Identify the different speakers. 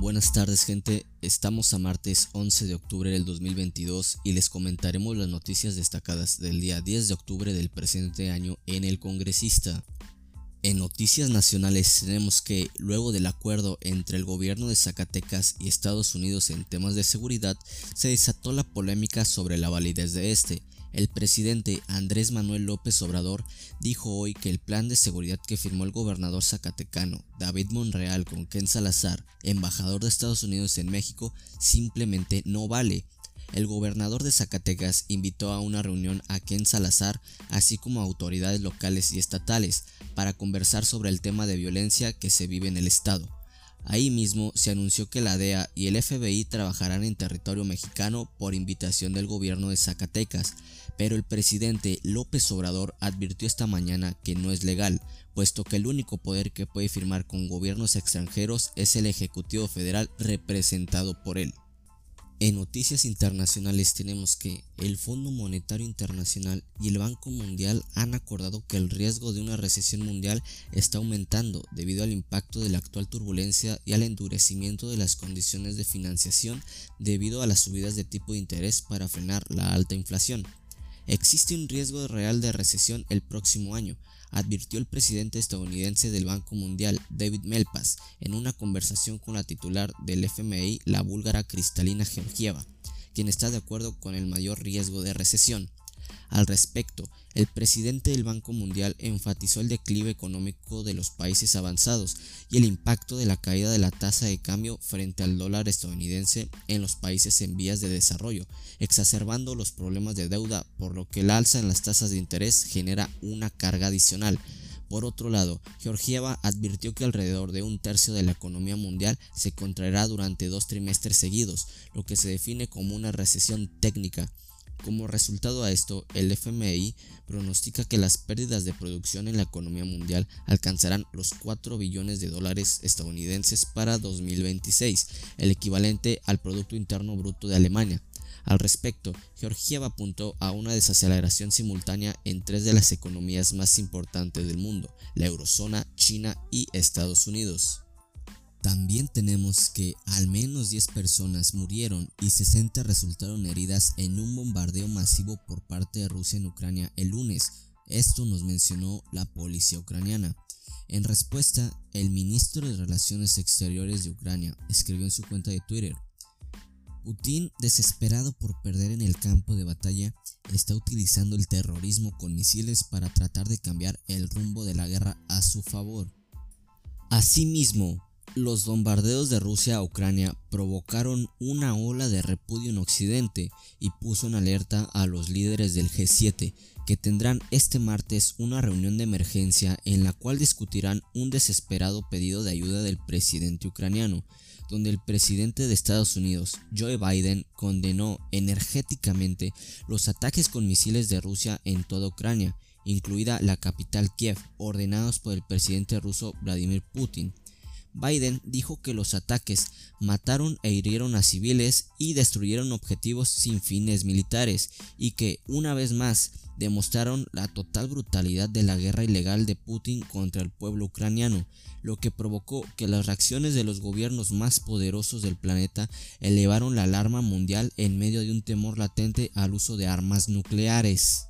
Speaker 1: Buenas tardes gente, estamos a martes 11 de octubre del 2022 y les comentaremos las noticias destacadas del día 10 de octubre del presente año en el congresista. En noticias nacionales tenemos que, luego del acuerdo entre el gobierno de Zacatecas y Estados Unidos en temas de seguridad, se desató la polémica sobre la validez de este. El presidente Andrés Manuel López Obrador dijo hoy que el plan de seguridad que firmó el gobernador zacatecano David Monreal con Ken Salazar, embajador de Estados Unidos en México, simplemente no vale el gobernador de Zacatecas invitó a una reunión a Ken Salazar, así como a autoridades locales y estatales, para conversar sobre el tema de violencia que se vive en el estado. Ahí mismo se anunció que la DEA y el FBI trabajarán en territorio mexicano por invitación del gobierno de Zacatecas, pero el presidente López Obrador advirtió esta mañana que no es legal, puesto que el único poder que puede firmar con gobiernos extranjeros es el Ejecutivo Federal representado por él. En noticias internacionales tenemos que el Fondo Monetario Internacional y el Banco Mundial han acordado que el riesgo de una recesión mundial está aumentando debido al impacto de la actual turbulencia y al endurecimiento de las condiciones de financiación debido a las subidas de tipo de interés para frenar la alta inflación. Existe un riesgo real de recesión el próximo año, advirtió el presidente estadounidense del Banco Mundial, David Melpas, en una conversación con la titular del FMI, la búlgara Cristalina Georgieva, quien está de acuerdo con el mayor riesgo de recesión. Al respecto, el presidente del Banco Mundial enfatizó el declive económico de los países avanzados y el impacto de la caída de la tasa de cambio frente al dólar estadounidense en los países en vías de desarrollo, exacerbando los problemas de deuda, por lo que el alza en las tasas de interés genera una carga adicional. Por otro lado, Georgieva advirtió que alrededor de un tercio de la economía mundial se contraerá durante dos trimestres seguidos, lo que se define como una recesión técnica. Como resultado a esto, el FMI pronostica que las pérdidas de producción en la economía mundial alcanzarán los 4 billones de dólares estadounidenses para 2026, el equivalente al Producto Interno Bruto de Alemania. Al respecto, Georgieva apuntó a una desaceleración simultánea en tres de las economías más importantes del mundo, la eurozona, China y Estados Unidos. También tenemos que al menos 10 personas murieron y 60 resultaron heridas en un bombardeo masivo por parte de Rusia en Ucrania el lunes. Esto nos mencionó la policía ucraniana. En respuesta, el ministro de Relaciones Exteriores de Ucrania escribió en su cuenta de Twitter, Putin, desesperado por perder en el campo de batalla, está utilizando el terrorismo con misiles para tratar de cambiar el rumbo de la guerra a su favor. Asimismo, los bombardeos de Rusia a Ucrania provocaron una ola de repudio en Occidente y puso en alerta a los líderes del G7 que tendrán este martes una reunión de emergencia en la cual discutirán un desesperado pedido de ayuda del presidente ucraniano, donde el presidente de Estados Unidos, Joe Biden, condenó energéticamente los ataques con misiles de Rusia en toda Ucrania, incluida la capital Kiev, ordenados por el presidente ruso Vladimir Putin. Biden dijo que los ataques mataron e hirieron a civiles y destruyeron objetivos sin fines militares y que, una vez más, demostraron la total brutalidad de la guerra ilegal de Putin contra el pueblo ucraniano, lo que provocó que las reacciones de los gobiernos más poderosos del planeta elevaron la alarma mundial en medio de un temor latente al uso de armas nucleares.